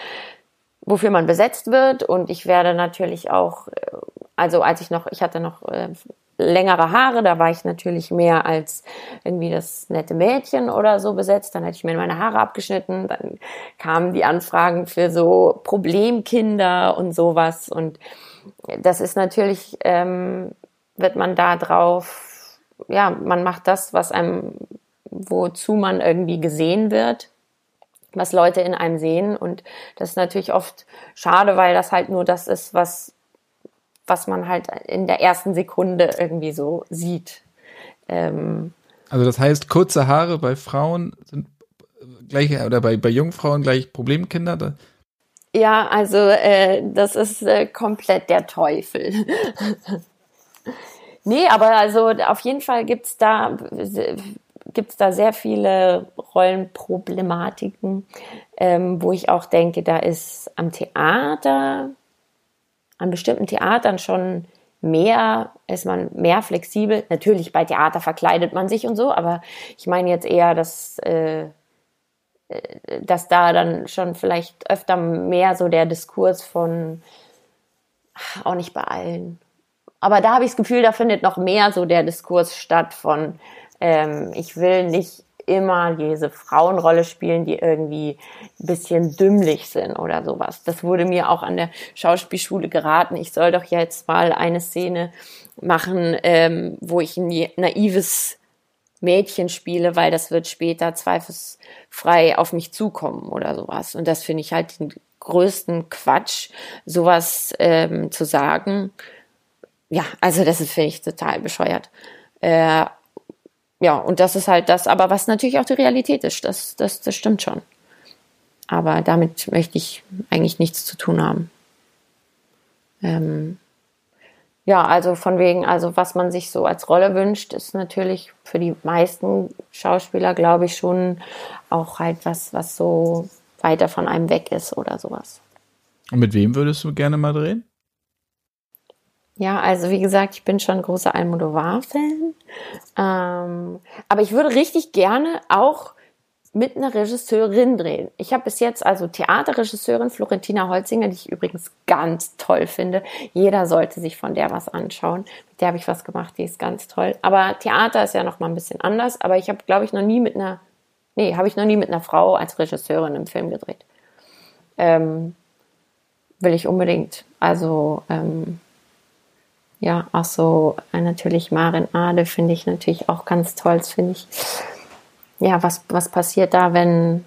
wofür man besetzt wird. Und ich werde natürlich auch, äh, also als ich noch, ich hatte noch äh, längere Haare, da war ich natürlich mehr als irgendwie das nette Mädchen oder so besetzt. Dann hätte ich mir meine Haare abgeschnitten. Dann kamen die Anfragen für so Problemkinder und sowas. Und das ist natürlich, ähm, wird man da drauf, ja, man macht das, was einem, wozu man irgendwie gesehen wird was Leute in einem sehen. Und das ist natürlich oft schade, weil das halt nur das ist, was, was man halt in der ersten Sekunde irgendwie so sieht. Ähm, also das heißt, kurze Haare bei Frauen sind gleich oder bei, bei Jungfrauen gleich Problemkinder? Ja, also äh, das ist äh, komplett der Teufel. nee, aber also auf jeden Fall gibt's da gibt es da sehr viele Rollenproblematiken, ähm, wo ich auch denke, da ist am Theater, an bestimmten Theatern schon mehr, ist man mehr flexibel. Natürlich bei Theater verkleidet man sich und so, aber ich meine jetzt eher, dass, äh, äh dass da dann schon vielleicht öfter mehr so der Diskurs von, auch nicht bei allen, aber da habe ich das Gefühl, da findet noch mehr so der Diskurs statt von, ähm, ich will nicht immer diese Frauenrolle spielen, die irgendwie ein bisschen dümmlich sind oder sowas. Das wurde mir auch an der Schauspielschule geraten. Ich soll doch jetzt mal eine Szene machen, ähm, wo ich ein naives Mädchen spiele, weil das wird später zweifelsfrei auf mich zukommen oder sowas. Und das finde ich halt den größten Quatsch, sowas ähm, zu sagen. Ja, also das finde ich total bescheuert. Äh, ja, und das ist halt das, aber was natürlich auch die Realität ist, das, das, das stimmt schon. Aber damit möchte ich eigentlich nichts zu tun haben. Ähm, ja, also von wegen, also was man sich so als Rolle wünscht, ist natürlich für die meisten Schauspieler, glaube ich, schon auch halt was, was so weiter von einem weg ist oder sowas. Und mit wem würdest du gerne mal drehen? Ja, also wie gesagt, ich bin schon großer Almodovar-Fan. Ähm, aber ich würde richtig gerne auch mit einer Regisseurin drehen. Ich habe bis jetzt also Theaterregisseurin Florentina Holzinger, die ich übrigens ganz toll finde. Jeder sollte sich von der was anschauen. Mit der habe ich was gemacht, die ist ganz toll. Aber Theater ist ja noch mal ein bisschen anders. Aber ich habe, glaube ich, noch nie mit einer, nee, habe ich noch nie mit einer Frau als Regisseurin im Film gedreht. Ähm, will ich unbedingt. Also ähm, ja, auch so äh, natürlich Marin Ade finde ich natürlich auch ganz toll. Das finde ich, ja, was, was passiert da, wenn,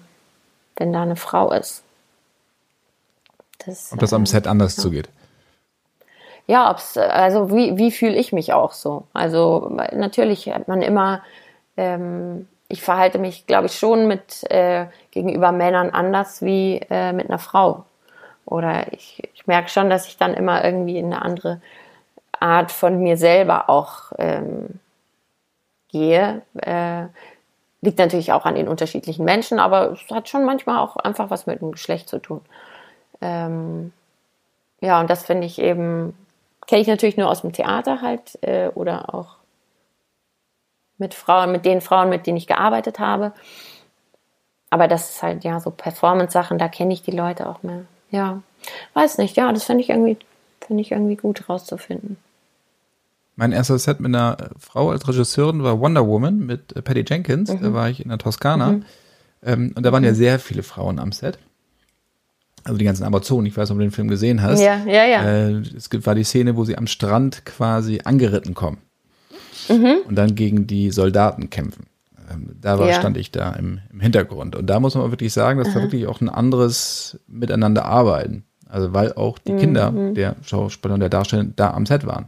wenn da eine Frau ist? Das, Ob das am Set anders ja. zugeht. Ja, ob's, also wie, wie fühle ich mich auch so? Also natürlich hat man immer, ähm, ich verhalte mich, glaube ich, schon mit äh, gegenüber Männern anders wie äh, mit einer Frau. Oder ich, ich merke schon, dass ich dann immer irgendwie in eine andere Art von mir selber auch ähm, gehe. Äh, liegt natürlich auch an den unterschiedlichen Menschen, aber es hat schon manchmal auch einfach was mit dem Geschlecht zu tun. Ähm, ja, und das finde ich eben, kenne ich natürlich nur aus dem Theater halt äh, oder auch mit Frauen, mit den Frauen, mit denen ich gearbeitet habe. Aber das ist halt ja so Performance-Sachen, da kenne ich die Leute auch mehr. Ja, weiß nicht, ja, das finde ich irgendwie, finde ich irgendwie gut rauszufinden. Mein erster Set mit einer Frau als Regisseurin war Wonder Woman mit äh, Patty Jenkins. Mhm. Da war ich in der Toskana. Mhm. Ähm, und da waren ja mhm. sehr viele Frauen am Set. Also die ganzen Amazonen, ich weiß, ob du den Film gesehen hast. Ja, ja, ja. Äh, es war die Szene, wo sie am Strand quasi angeritten kommen. Mhm. Und dann gegen die Soldaten kämpfen. Ähm, da war, ja. stand ich da im, im, Hintergrund. Und da muss man wirklich sagen, das war wirklich auch ein anderes Miteinander arbeiten. Also weil auch die Kinder mhm. der Schauspieler und der Darsteller da am Set waren.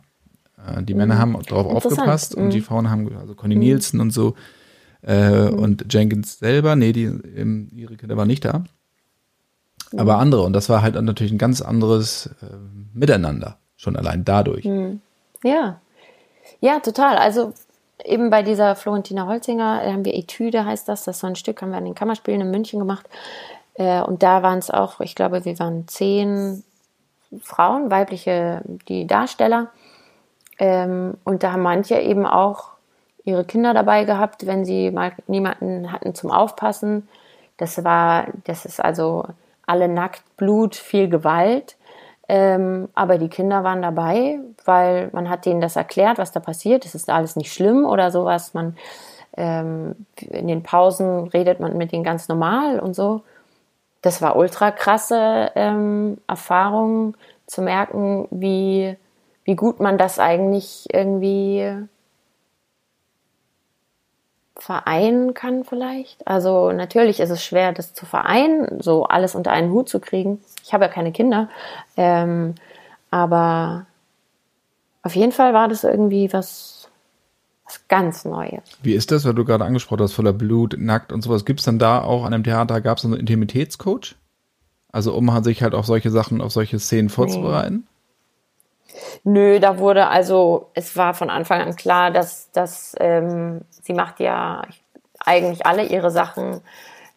Äh, die Männer mhm. haben darauf aufgepasst und die mhm. Frauen haben, also Conny mhm. Nielsen und so äh, und Jenkins selber, nee, die, ihre Kinder waren nicht da. Aber andere. Und das war halt natürlich ein ganz anderes äh, Miteinander, schon allein dadurch. Ja. Ja, total. Also eben bei dieser Florentina Holzinger haben wir Etüde, heißt das. Das ist so ein Stück, haben wir an den Kammerspielen in München gemacht. und da waren es auch, ich glaube, wir waren zehn Frauen, weibliche, die Darsteller. Ähm, und da haben manche eben auch ihre Kinder dabei gehabt, wenn sie mal niemanden hatten zum Aufpassen. Das war, das ist also alle nackt, Blut, viel Gewalt. Ähm, aber die Kinder waren dabei, weil man hat denen das erklärt, was da passiert. Es ist alles nicht schlimm oder sowas. Man ähm, in den Pausen redet man mit denen ganz normal und so. Das war ultra krasse ähm, Erfahrung zu merken, wie wie gut man das eigentlich irgendwie vereinen kann vielleicht. Also natürlich ist es schwer, das zu vereinen, so alles unter einen Hut zu kriegen. Ich habe ja keine Kinder, ähm, aber auf jeden Fall war das irgendwie was, was ganz Neues. Wie ist das, weil du gerade angesprochen hast, voller Blut, nackt und sowas? Gibt es dann da auch an einem Theater, gab es einen Intimitätscoach? Also um sich halt auf solche Sachen, auf solche Szenen vorzubereiten? Nö, da wurde also, es war von Anfang an klar, dass, dass ähm, sie macht ja eigentlich alle ihre Sachen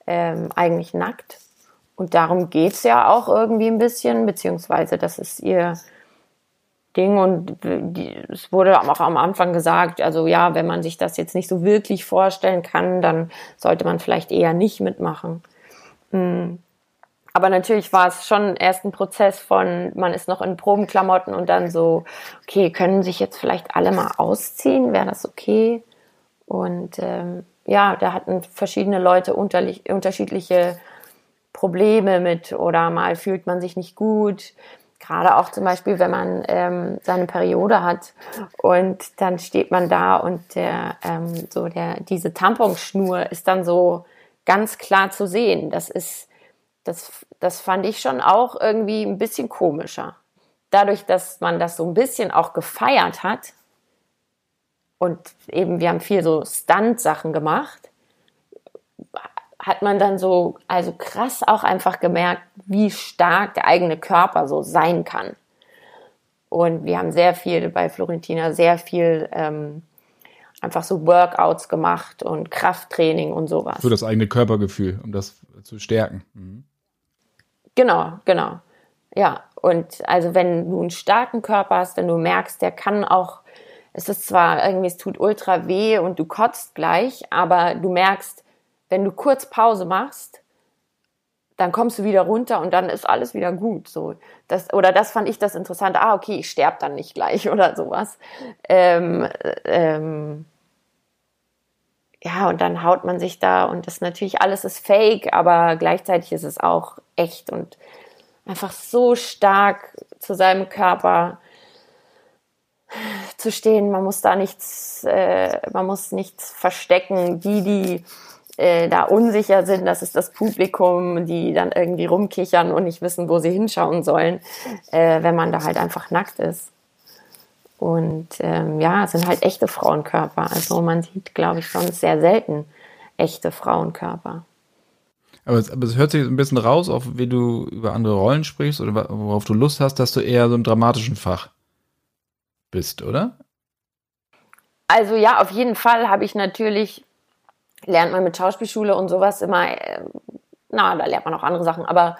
ähm, eigentlich nackt. Und darum geht's ja auch irgendwie ein bisschen, beziehungsweise das ist ihr Ding. Und die, es wurde auch am Anfang gesagt, also ja, wenn man sich das jetzt nicht so wirklich vorstellen kann, dann sollte man vielleicht eher nicht mitmachen. Mhm. Aber natürlich war es schon erst ein Prozess von, man ist noch in Probenklamotten und dann so, okay, können sich jetzt vielleicht alle mal ausziehen? Wäre das okay? Und ähm, ja, da hatten verschiedene Leute unterschiedliche Probleme mit oder mal fühlt man sich nicht gut. Gerade auch zum Beispiel, wenn man ähm, seine Periode hat und dann steht man da und der, ähm, so der, diese Tamponschnur ist dann so ganz klar zu sehen. Das ist das, das fand ich schon auch irgendwie ein bisschen komischer. Dadurch, dass man das so ein bisschen auch gefeiert hat und eben wir haben viel so Stunt-Sachen gemacht, hat man dann so, also krass auch einfach gemerkt, wie stark der eigene Körper so sein kann. Und wir haben sehr viel bei Florentina, sehr viel ähm, einfach so Workouts gemacht und Krafttraining und sowas. Für das eigene Körpergefühl, um das zu stärken. Mhm. Genau, genau. Ja, und also wenn du einen starken Körper hast, wenn du merkst, der kann auch, es ist zwar irgendwie, es tut ultra weh und du kotzt gleich, aber du merkst, wenn du kurz Pause machst, dann kommst du wieder runter und dann ist alles wieder gut. So, das, oder das fand ich das Interessante. Ah, okay, ich sterbe dann nicht gleich oder sowas. Ähm, ähm, ja, und dann haut man sich da und das natürlich alles ist fake, aber gleichzeitig ist es auch echt und einfach so stark zu seinem Körper zu stehen. Man muss da nichts, äh, man muss nichts verstecken. Die, die äh, da unsicher sind, das ist das Publikum, die dann irgendwie rumkichern und nicht wissen, wo sie hinschauen sollen, äh, wenn man da halt einfach nackt ist. Und ähm, ja, es sind halt echte Frauenkörper. Also man sieht, glaube ich, sonst sehr selten echte Frauenkörper. Aber es, aber es hört sich ein bisschen raus, auch wie du über andere Rollen sprichst oder worauf du Lust hast, dass du eher so im dramatischen Fach bist, oder? Also ja, auf jeden Fall habe ich natürlich, lernt man mit Schauspielschule und sowas immer, äh, na, da lernt man auch andere Sachen, aber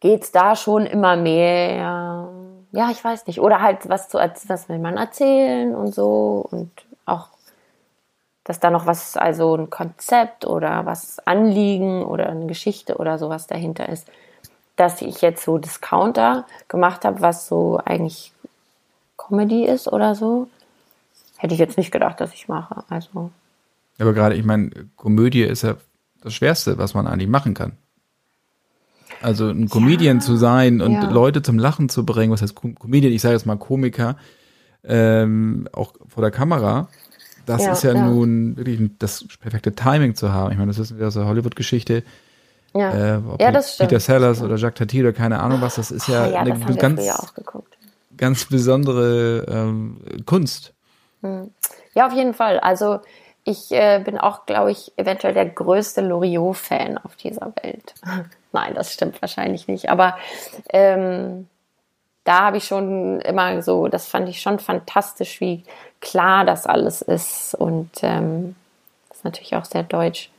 geht es da schon immer mehr, ja, ich weiß nicht, oder halt was zu, was will man erzählen und so und auch dass da noch was, also ein Konzept oder was Anliegen oder eine Geschichte oder sowas dahinter ist. Dass ich jetzt so Discounter gemacht habe, was so eigentlich Comedy ist oder so, hätte ich jetzt nicht gedacht, dass ich mache. Also. Aber gerade, ich meine, Komödie ist ja das Schwerste, was man eigentlich machen kann. Also ein Comedian ja, zu sein und ja. Leute zum Lachen zu bringen, was heißt Comedian, ich sage jetzt mal Komiker, ähm, auch vor der Kamera, das ja, ist ja, nun wirklich das perfekte Timing zu haben. Ich meine, das ist wieder so eine Hollywood-Geschichte. Ja. Äh, ja, das stimmt. Peter Sellers oder Jacques Tati oder keine Ahnung was, das ist ja, ja eine ganz, ganz besondere ähm, Kunst. Hm. Ja, auf jeden Fall. Also ich äh, bin auch, glaube ich, eventuell der größte Loriot-Fan auf dieser Welt. Nein, das stimmt wahrscheinlich nicht. Aber ähm, da habe ich schon immer so, das fand ich schon fantastisch, wie klar das alles ist. Und ähm, das ist natürlich auch sehr deutsch.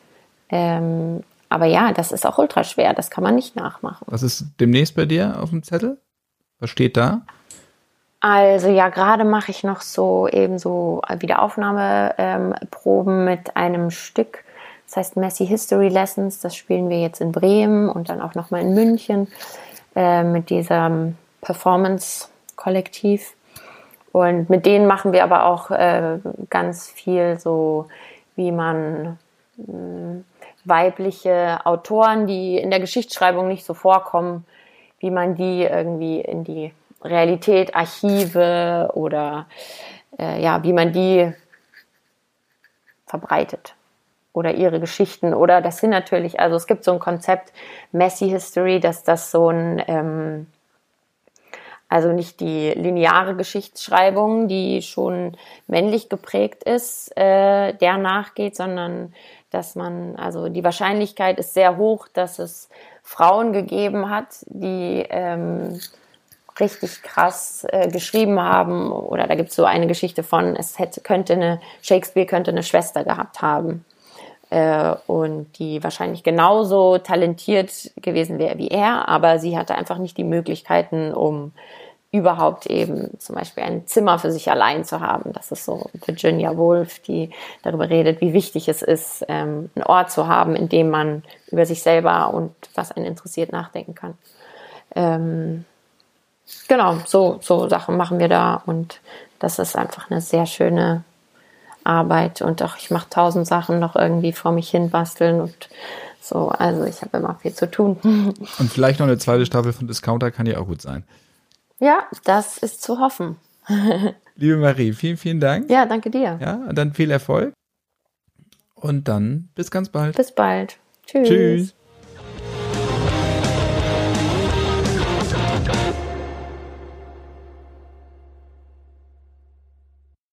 Ähm, aber ja, das ist auch ultra schwer. Das kann man nicht nachmachen. Was ist demnächst bei dir auf dem Zettel? Was steht da? Also ja, gerade mache ich noch so eben so Wiederaufnahmeproben ähm, mit einem Stück. Das heißt Messy History Lessons. Das spielen wir jetzt in Bremen und dann auch nochmal in München äh, mit diesem Performance-Kollektiv. Und mit denen machen wir aber auch äh, ganz viel so, wie man mh, hm, weibliche Autoren, die in der Geschichtsschreibung nicht so vorkommen, wie man die irgendwie in die Realität, Archive oder äh, ja, wie man die verbreitet oder ihre Geschichten oder das sind natürlich, also es gibt so ein Konzept Messy History, dass das so ein ähm, also nicht die lineare Geschichtsschreibung, die schon männlich geprägt ist, äh, der nachgeht, sondern dass man, also die Wahrscheinlichkeit ist sehr hoch, dass es Frauen gegeben hat, die ähm, richtig krass äh, geschrieben haben. Oder da gibt es so eine Geschichte von, es hätte, könnte eine, Shakespeare könnte eine Schwester gehabt haben. Äh, und die wahrscheinlich genauso talentiert gewesen wäre wie er, aber sie hatte einfach nicht die Möglichkeiten, um überhaupt eben zum Beispiel ein Zimmer für sich allein zu haben. Das ist so Virginia Woolf, die darüber redet, wie wichtig es ist, ähm, einen Ort zu haben, in dem man über sich selber und was einen interessiert nachdenken kann. Ähm, genau, so, so Sachen machen wir da und das ist einfach eine sehr schöne Arbeit und auch ich mache tausend Sachen noch irgendwie vor mich hin basteln und so, also ich habe immer viel zu tun. Und vielleicht noch eine zweite Staffel von Discounter kann ja auch gut sein. Ja, das ist zu hoffen. Liebe Marie, vielen, vielen Dank. Ja, danke dir. Ja, und dann viel Erfolg. Und dann bis ganz bald. Bis bald. Tschüss. Tschüss.